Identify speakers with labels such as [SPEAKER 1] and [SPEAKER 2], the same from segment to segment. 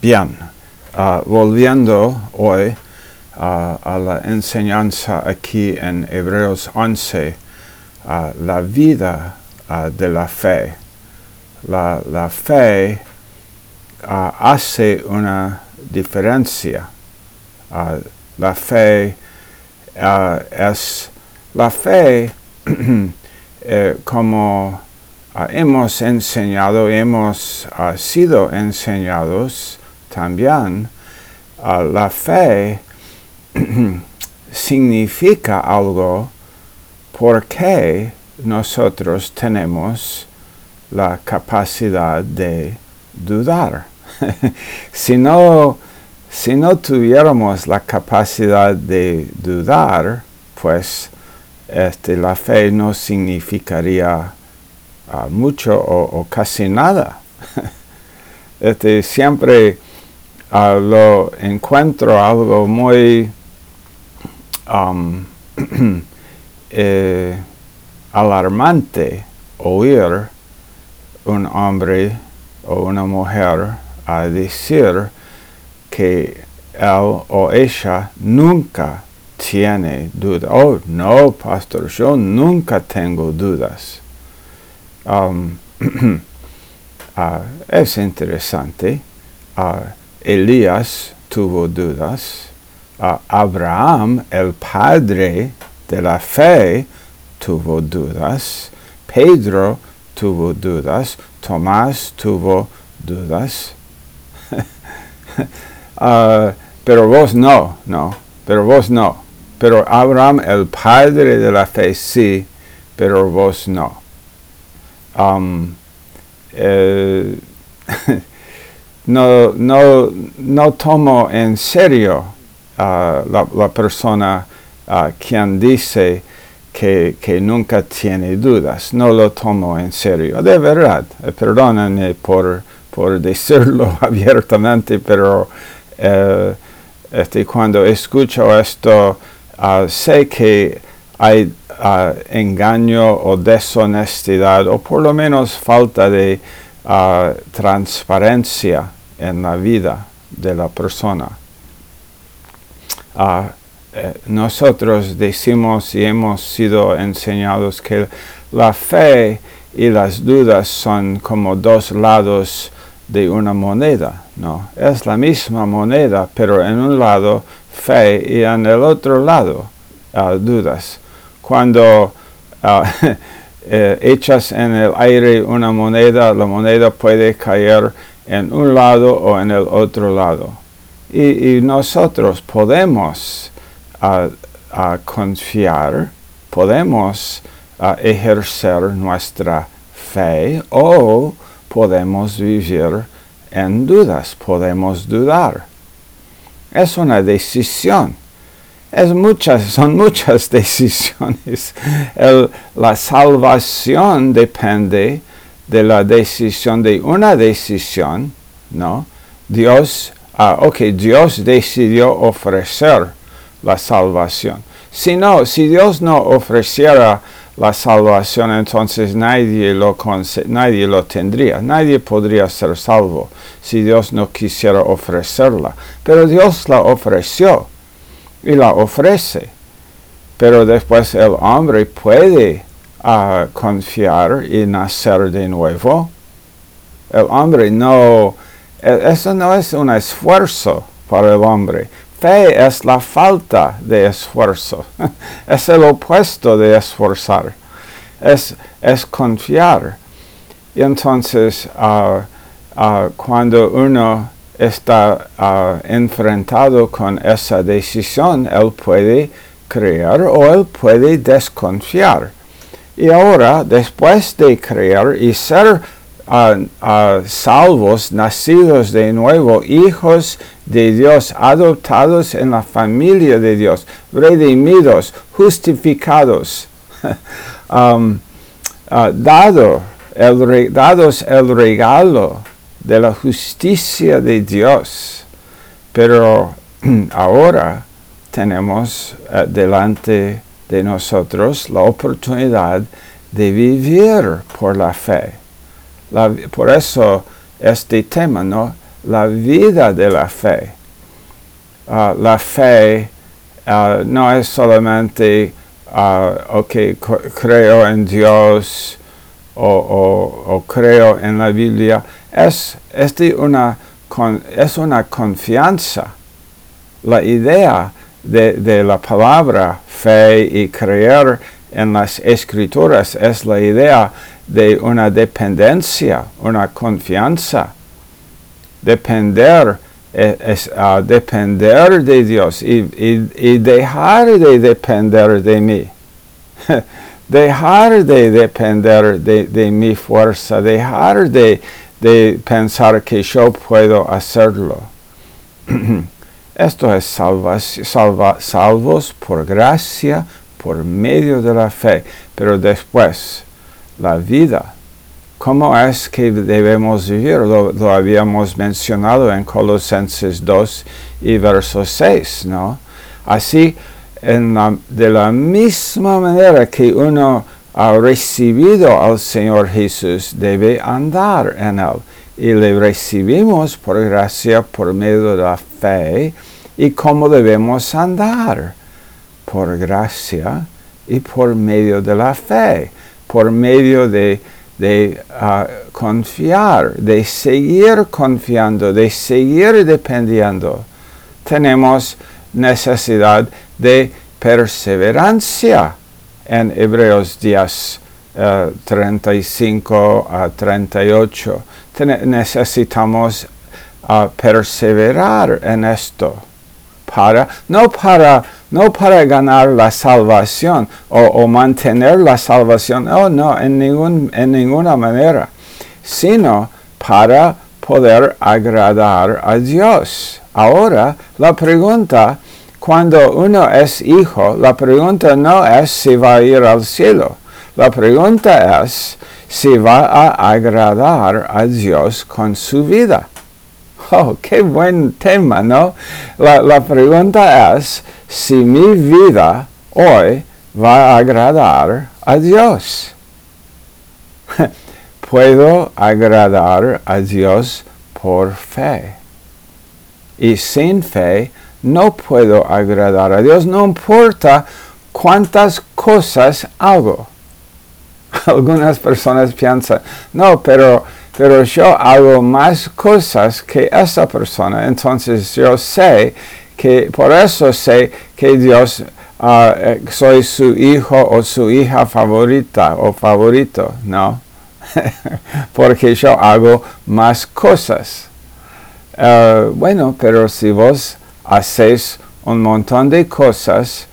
[SPEAKER 1] Bien, ah, volviendo hoy ah, a la enseñanza aquí en Hebreos 11, ah, la vida de la fe. La, la fe hace una diferencia. la fe es la fe eh, como hemos enseñado, hemos sido enseñados también, la fe significa algo porque nosotros tenemos la capacidad de dudar. si, no, si no tuviéramos la capacidad de dudar, pues este, la fe no significaría ah, mucho o, casi nada. este, siempre lo encuentro algo muy um, eh, alarmante oír un hombre o una mujer a decir que él o ella nunca tiene duda. Oh, no, pastor, yo nunca tengo dudas. Um, uh, es interesante. Uh, Elías tuvo dudas. Abraham, el padre de la fe, tuvo dudas. Pedro tuvo dudas. Tomás tuvo dudas. Ah, pero vos no, no, pero vos no. Pero Abraham, el padre de la fe, sí, pero vos no. Eh, no, no, no tomo en serio uh, la, persona uh, quien dice que, que, nunca tiene dudas. No lo tomo en serio. De verdad, eh, perdónenme por, por decirlo abiertamente, pero eh, este, cuando escucho esto, uh, sé que hay engaño o deshonestidad, o por lo menos falta de transparencia en la vida de la persona. Ah, eh, nosotros decimos y hemos sido enseñados que la fe y las dudas son como dos lados de una moneda, ¿no? Es la misma moneda, pero en un lado fe y en el otro lado ah, dudas. Cuando ah, eh, echas en el aire una moneda, la moneda puede caer en un lado o en el otro lado. Y, nosotros podemos confiar, podemos ejercer nuestra fe o podemos vivir en dudas, podemos dudar. Es una decisión. Es muchas, son muchas decisiones. la salvación depende de la decisión de una decisión, ¿no? Dios, ah, ok, Dios decidió ofrecer la salvación. Si no, si Dios no ofreciera la salvación, entonces nadie lo, nadie lo tendría, nadie podría ser salvo si Dios no quisiera ofrecerla. Pero Dios la ofreció y la ofrece. Pero después el hombre puede a confiar y nacer de nuevo. El hombre no, e, eso no es un esfuerzo para el hombre. Fe es la falta de esfuerzo. es el opuesto de esforzar. Es, es confiar. Y entonces, uh, uh, cuando uno está uh, enfrentado con esa decisión, él puede creer o él puede desconfiar. Y ahora, después de creer y ser ah, ah, salvos, nacidos de nuevo, hijos de Dios, adoptados en la familia de Dios, redimidos, justificados, um, ah, dado el, dados el regalo de la justicia de Dios. Pero ahora tenemos uh, delante de nosotros la oportunidad de vivir por la fe. por eso este tema, ¿no? la vida de la fe. Ah, la fe ah, no es solamente, ok, creo en Dios o, creo en la Biblia. Es, es, una, es una confianza. La idea de, de la palabra fe y creer en las escrituras es la idea de una dependencia, una confianza. Depender es, depender de Dios y, dejar de depender de mí. dejar de depender de, mi fuerza, dejar de, pensar que yo puedo hacerlo. Esto es salvos por gracia, por medio de la fe, pero después la vida. ¿Cómo es que debemos vivir? Lo, habíamos mencionado en Colosenses 2 y verso 6, ¿no? Así, de la misma manera que uno ha recibido al Señor Jesús, debe andar en Él. Y le recibimos por gracia, por medio de la fe. ¿Y cómo debemos andar? Por gracia y por medio de la fe, por medio de, ah, confiar, de seguir confiando, de seguir dependiendo. Tenemos necesidad de perseverancia en Hebreos 10, 35 a 38. necesitamos ah, perseverar en esto para, no para no para ganar la salvación o, mantener la salvación, oh no, en, ningún, en ninguna manera, sino para poder agradar a Dios. Ahora, la pregunta, cuando uno es hijo, la pregunta no es si va a ir al cielo, la pregunta es si va a agradar a Dios con su vida. Oh, qué buen tema, ¿no? La, la pregunta es si mi vida hoy va a agradar a Dios. Puedo agradar a Dios por fe. Y sin fe no puedo agradar a Dios, no importa cuántas cosas hago. Algunas personas piensan, no, pero, pero yo hago más cosas que esa persona, entonces yo sé que por eso sé que Dios ah, eh, soy su hijo o su hija favorita o favorito, ¿no? Porque yo hago más cosas. Ah, bueno, pero si vos haces un montón de cosas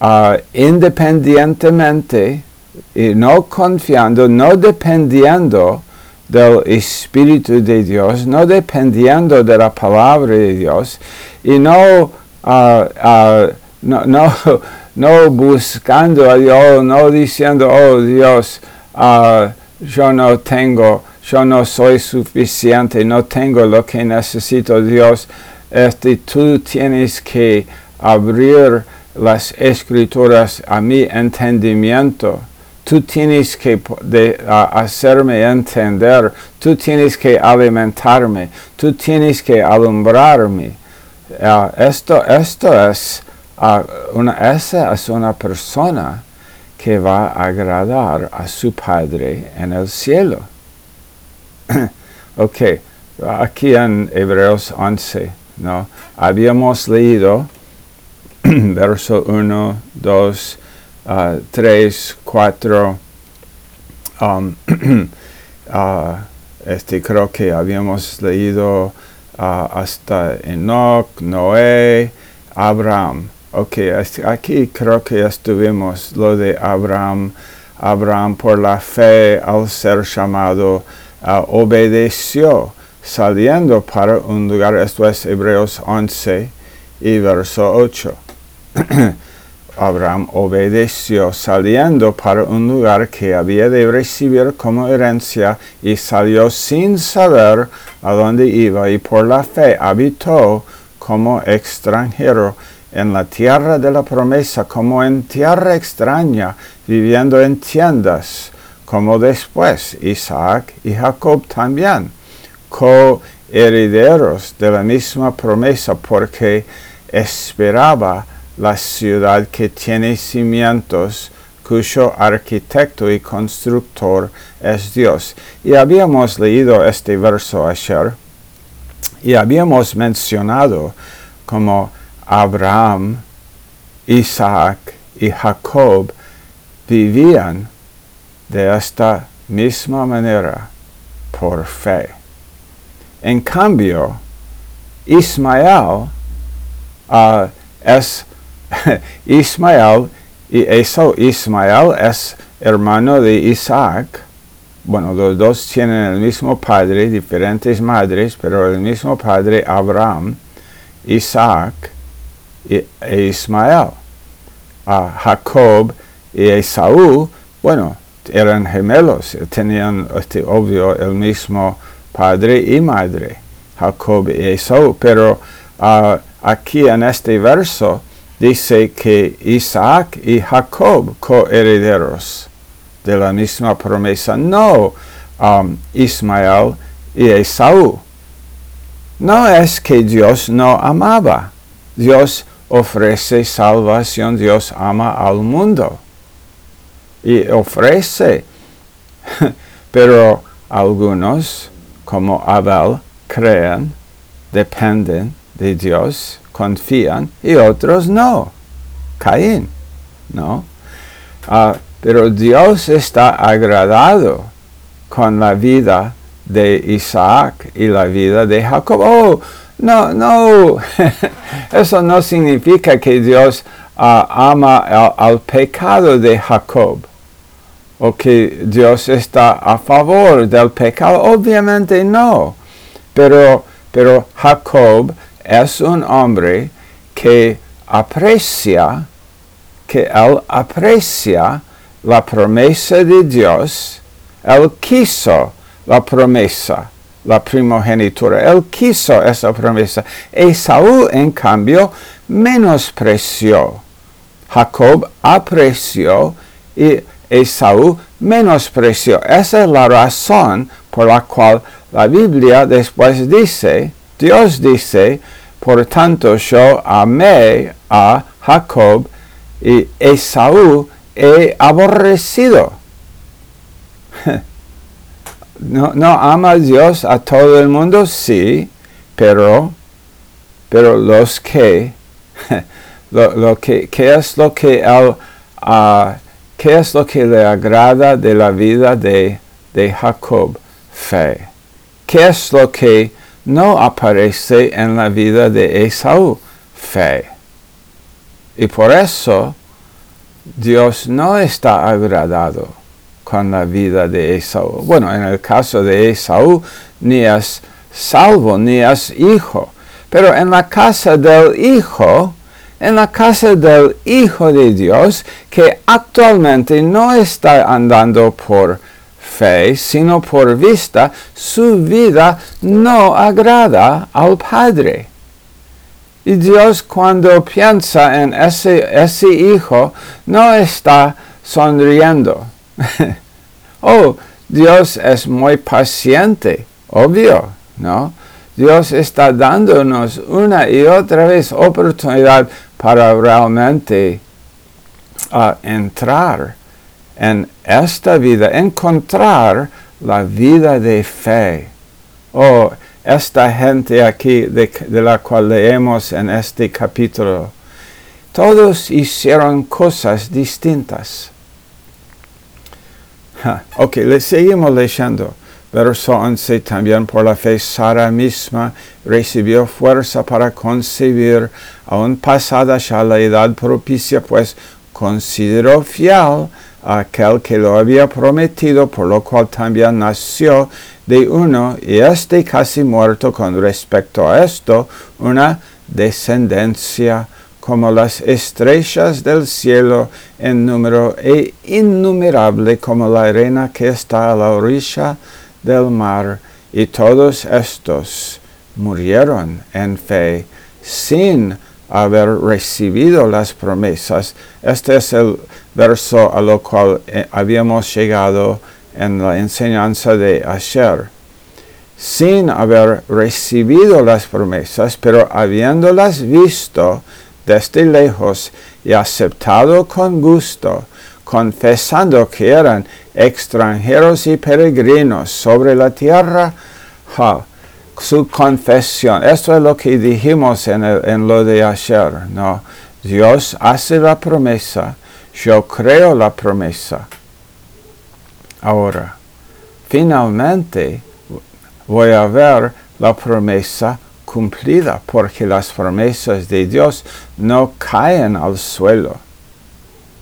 [SPEAKER 1] uh, independientemente y no confiando, no dependiendo del Espíritu de Dios, no dependiendo de la palabra de Dios y no, uh, no, no, no, buscando a Dios, no diciendo, oh Dios, uh, yo no tengo, yo no soy suficiente, no tengo lo que necesito, Dios. Este, tú tienes que abrir las escrituras a mi entendimiento Tú tienes que hacerme entender, tú tienes que alimentarme, tú tienes que alumbrarme. Ah, esto, esto es, uh, una, esa es una persona que va a agradar a su Padre en el cielo. ok, aquí en Hebreos 11, ¿no? Habíamos leído verso 1, 2, uh, 3, 4, um, uh, este, creo que habíamos leído uh, hasta Enoch, Noé, Abraham. Ok, aquí creo que estuvimos lo de Abraham. Abraham por la fe al ser llamado uh, obedeció saliendo para un lugar, esto es Hebreos 11 y verso 8. Abraham obedeció saliendo para un lugar que había de recibir como herencia y salió sin saber a dónde iba y por la fe habitó como extranjero en la tierra de la promesa, como en tierra extraña, viviendo en tiendas, como después Isaac y Jacob también, co herederos de la misma promesa porque esperaba la ciudad que tiene cimientos cuyo arquitecto y constructor es Dios. Y habíamos leído este verso ayer y habíamos mencionado como Abraham, Isaac y Jacob vivían de esta misma manera por fe. En cambio, Ismael uh, es Ismael y eso Ismael es hermano de Isaac. Bueno, los dos tienen el mismo padre, diferentes madres, pero el mismo padre Abraham, Isaac e Ismael. Uh, Jacob y Esaú, bueno, eran gemelos, tenían, este, obvio, el mismo padre y madre, Jacob y Esaú. Pero uh, aquí en este verso dice que Isaac y Jacob coherederos de la misma promesa, no um, Ismael y Esaú. No es que Dios no amaba, Dios ofrece salvación, Dios ama al mundo y ofrece, pero algunos como Abel creen, dependen de Dios, confían y otros no. Caín, ¿no? Uh, pero Dios está agradado con la vida de Isaac y la vida de Jacob. Oh, no, no, eso no significa que Dios uh, ama al, al, pecado de Jacob o que Dios está a favor del pecado. Obviamente no, pero, pero Jacob es un hombre que aprecia, que él aprecia la promesa de Dios, él quiso la promesa, la primogenitura, él quiso esa promesa. Esaú, en cambio, menospreció. Jacob apreció y Esaú menospreció. Esa es la razón por la cual la Biblia después dice, Dios dice, por tanto yo amé a Jacob y Esaú he aborrecido. No, no ama Dios a todo el mundo, sí, pero, pero los que, lo, que, ¿qué es lo que qué es lo que le agrada de la vida de, de Jacob? Fe. ¿Qué es lo que no aparece en la vida de Esaú? Fe. Y por eso Dios no está agradado con la vida de Esaú. Bueno, en el caso de Esaú, ni es salvo, ni es hijo. Pero en la casa del hijo, en la casa del Hijo de Dios, que actualmente no está andando por sino por vista, su vida no agrada al Padre. Y Dios cuando piensa en ese, ese hijo, no está sonriendo. oh, Dios es muy paciente, obvio, ¿no? Dios está dándonos una y otra vez oportunidad para realmente uh, entrar en esta vida, encontrar la vida de fe. Oh, esta gente aquí de, la cual leemos en este capítulo, todos hicieron cosas distintas. ok, le seguimos leyendo. Verso 11, también por la fe Sara misma recibió fuerza para concebir, aún pasada ya la edad propicia, pues consideró fiel aquel que lo había prometido, por lo cual también nació de uno, y este casi muerto con respecto a esto, una descendencia como las estrellas del cielo en número e innumerable como la arena que está a la orilla del mar, y todos estos murieron en fe sin haber recibido las promesas. Este es el verso a lo cual eh, habíamos llegado en la enseñanza de Asher. sin haber recibido las promesas, pero habiéndolas visto desde lejos y aceptado con gusto, confesando que eran extranjeros y peregrinos sobre la tierra, su confesión. Esto es lo que dijimos en, en lo de ayer, ¿no? Dios hace la promesa, yo creo la promesa. Ahora, finalmente voy a ver la promesa cumplida, porque las promesas de Dios no caen al suelo,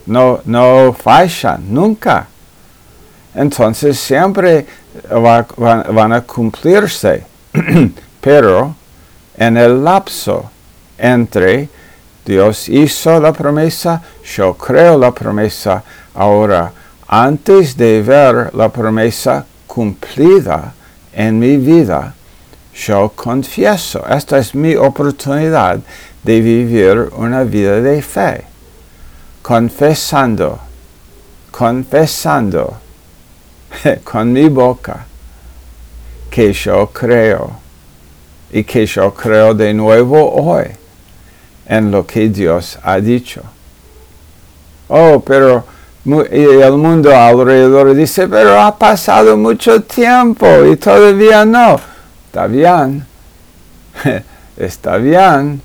[SPEAKER 1] no, no fallan nunca. Entonces siempre van a cumplirse, pero en el lapso entre Dios hizo la promesa, yo creo la promesa. Ahora, antes de ver la promesa cumplida en mi vida, yo confieso. Esta es mi oportunidad de vivir una vida de fe. Confesando, confesando con mi boca que yo creo y que yo creo de nuevo hoy en lo que Dios ha dicho. Oh, pero el mundo alrededor dice, pero ha pasado mucho tiempo y todavía no. Está bien, está bien.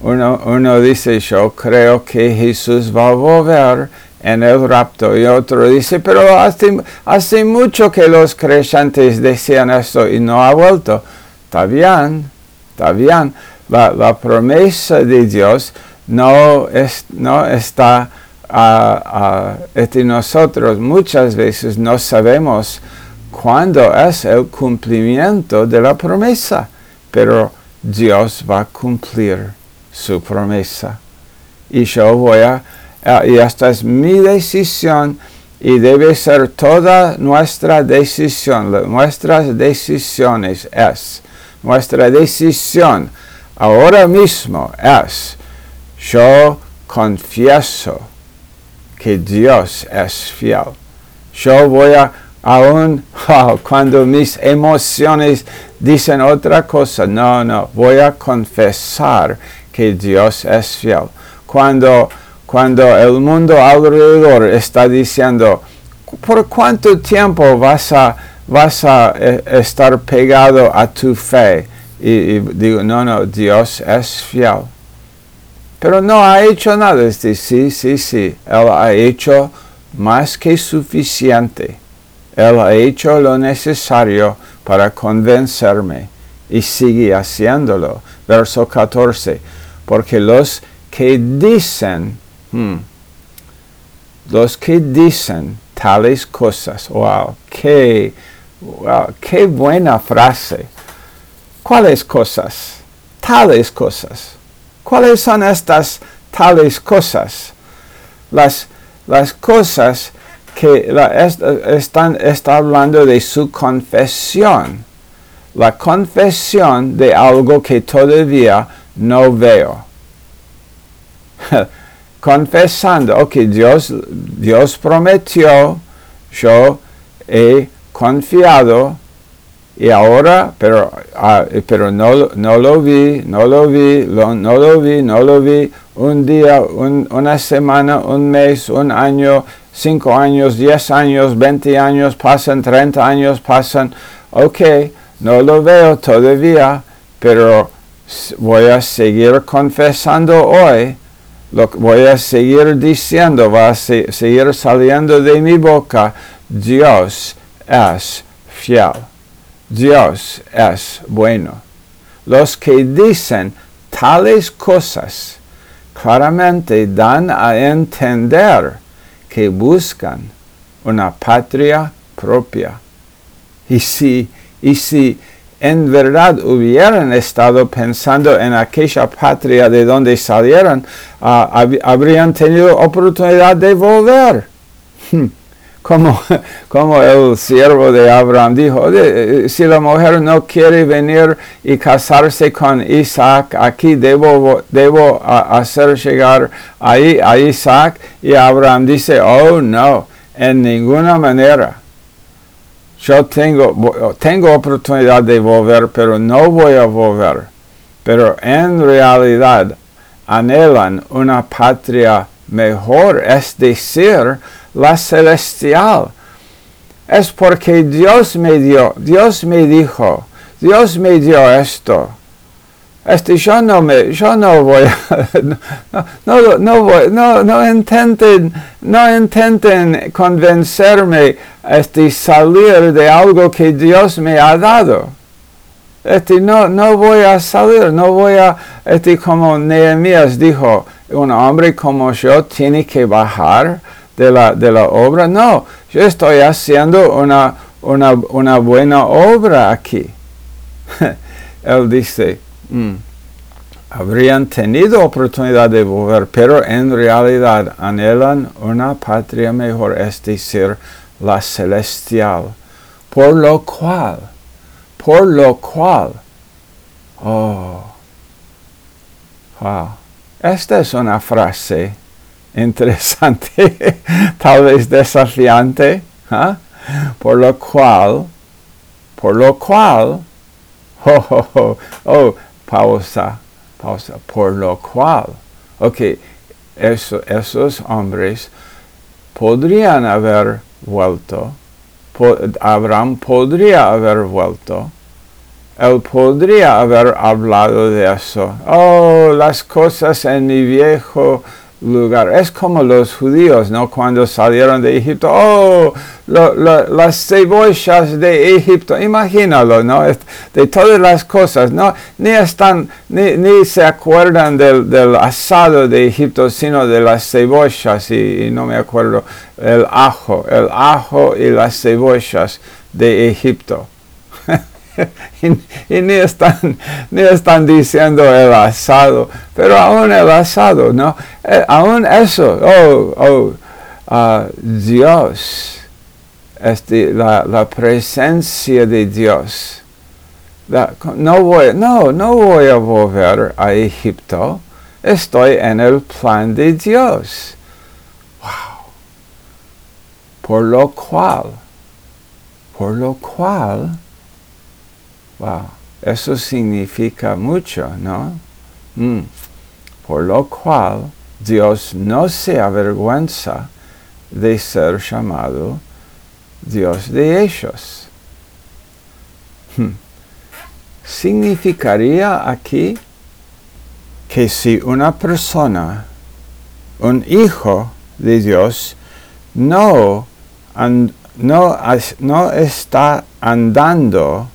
[SPEAKER 1] Uno, uno dice, yo creo que Jesús va a volver en el rapto. Y otro dice, pero hace, hace mucho que los creyentes decían esto y no ha vuelto. Está bien, está bien la, promesa de Dios no, es, no está entre nosotros. Muchas veces no sabemos cuándo es el cumplimiento de la promesa, pero Dios va a cumplir su promesa. Y yo voy a, y esta es mi decisión y debe ser toda nuestra decisión. Nuestras decisiones es nuestra decisión ahora mismo es, yo confieso que Dios es fiel. Yo voy a, aún cuando mis emociones dicen otra cosa, no, no, voy a confesar que Dios es fiel. Cuando, cuando el mundo alrededor está diciendo, ¿por cuánto tiempo vas a, vas a eh, estar pegado a tu fe? Y, digo, no, no, Dios es fiel. Pero no ha hecho nada. Este, sí, sí, sí. Él ha hecho más que suficiente. Él ha hecho lo necesario para convencerme y sigue haciéndolo. Verso 14. Porque los que dicen, hmm, los que dicen tales cosas, wow, qué, wow, qué buena frase ¿Cuáles cosas? Tales cosas. ¿Cuáles son estas tales cosas? Las, las cosas que están está hablando de su confesión. La confesión de algo que todavía no veo. Confesando, ok, Dios, Dios prometió, yo he confiado y ahora, pero, ah, pero no, no, lo vi, no lo vi, no lo vi, no lo vi, un día, una semana, un mes, un año, cinco años, diez años, veinte años, pasan treinta años, pasan, ok, no lo veo todavía, pero voy a seguir confesando hoy, lo voy a seguir diciendo, va a seguir saliendo de mi boca, Dios es fiel. Dios es bueno. Los que dicen tales cosas claramente dan a entender que buscan una patria propia. Y si, y si en verdad hubieran estado pensando en aquella patria de donde salieron, ah, habrían tenido oportunidad de volver. Como, como el siervo de Abraham dijo, eh, si la mujer no quiere venir y casarse con Isaac, aquí debo, debo hacer llegar ahí a Isaac. Y Abraham dice, oh no, en ninguna manera. yo tengo, tengo oportunidad de volver, pero no voy a volver. Pero en realidad anhelan una patria mejor, es decir, la celestial. Es porque Dios me dio, Dios me dijo, Dios me dio esto. Este, yo no me, yo no voy a, no, no, voy, no, no intenten, no intenten convencerme, este, salir de algo que Dios me ha dado. Este, no, no voy a salir, no voy a, este, como Nehemías dijo, un hombre como yo tiene que bajar de la, de la obra. No, yo estoy haciendo una, una, una buena obra aquí. Él dice, mm, habrían tenido oportunidad de volver, pero en realidad anhelan una patria mejor, es decir, la celestial. Por lo cual, por lo cual, oh, wow, esta es una frase interesante, tal vez desafiante, ¿ah? por lo cual, por lo cual, oh, oh, oh, oh, pausa, pausa, por lo cual, ok, eso, esos hombres podrían haber vuelto, Abraham podría haber vuelto, él podría haber hablado de eso. Oh, las cosas en mi viejo lugar. Es como los judíos, ¿no? Cuando salieron de Egipto, oh, las cebollas de Egipto, imagínalo, ¿no? De todas las cosas, ¿no? Ni están, ni, se acuerdan del, asado de Egipto, sino de las cebollas, y, no me acuerdo, el ajo, el ajo y las cebollas de Egipto. y, ni, están, ni están diciendo el asado, pero aún el asado, ¿no? Eh, aún eso, oh, oh, uh, Dios, este, la, la, presencia de Dios. no, voy, no, no voy a volver a Egipto, estoy en el plan de Dios. Wow. Por lo cual, por lo cual, Wow, eso significa mucho, ¿no? Mm. Por lo cual Dios no se avergüenza de ser llamado Dios de ellos. Hmm. Significaría aquí que si una persona, un hijo de Dios, no, no, no está andando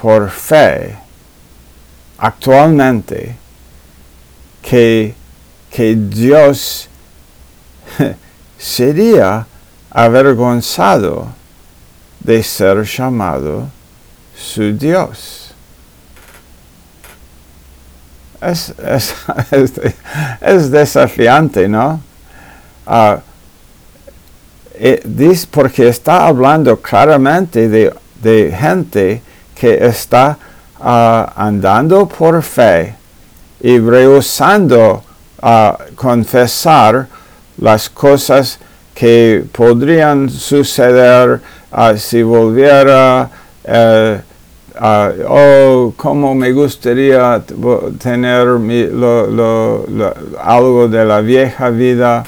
[SPEAKER 1] por fe actualmente que, que Dios sería avergonzado de ser llamado su Dios. Es, es, desafiante, ¿no? Uh, porque está hablando claramente de, de gente que está ah, andando por fe y rehusando a confesar las cosas que podrían suceder uh, si volviera, uh, oh, como me gustaría tener algo de la vieja vida.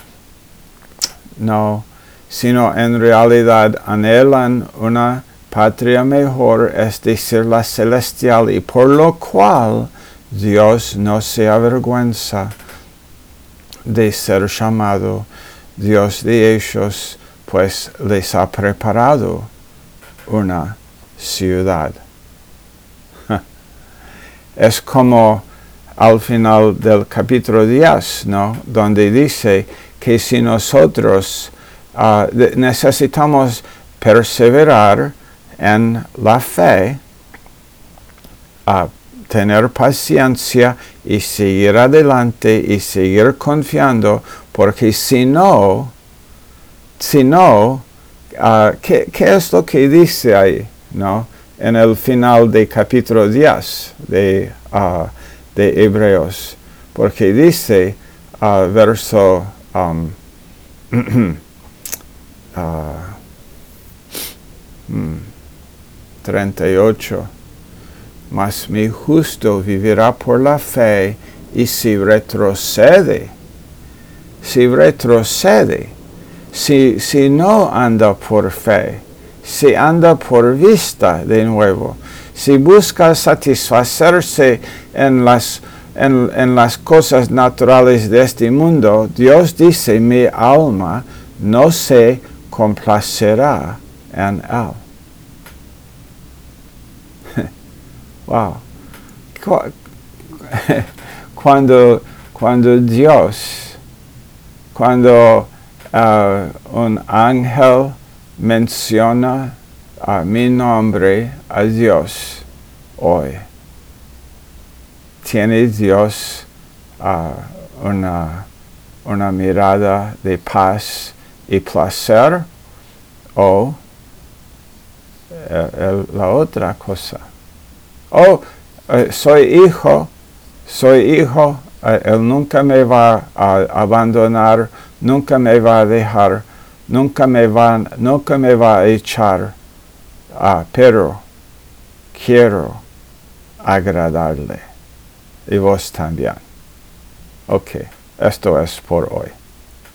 [SPEAKER 1] No, sino en realidad anhelan una patria mejor, es decir, la celestial, y por lo cual Dios no se avergüenza de ser llamado Dios de ellos, pues les ha preparado una ciudad. Es como al final del capítulo 10, ¿no? Donde dice que si nosotros ah, necesitamos perseverar en la fe, a tener paciencia y seguir adelante y seguir confiando, porque si no, si no, uh, ¿qué, es lo que dice ahí? ¿no? En el final del capítulo 10 de, uh, de Hebreos, porque dice, uh, verso um, hmm, 38. Mas mi justo vivirá por la fe y si retrocede, si retrocede, si, si no anda por fe, si anda por vista de nuevo, si busca satisfacerse en las, en, en las cosas naturales de este mundo, Dios dice, mi alma no se complacerá en él. Wow. Cuando, cuando Dios, cuando uh, un ángel menciona a mi nombre a Dios hoy. ¿Tiene Dios uh, una, una mirada de paz y placer o uh, la otra cosa? Oh, uh, soy hijo, soy hijo, uh, él nunca me va a abandonar, nunca me va a dejar, nunca me va, nunca me va a echar, ah, pero quiero agradarle. Y vos también. Ok, esto es por hoy.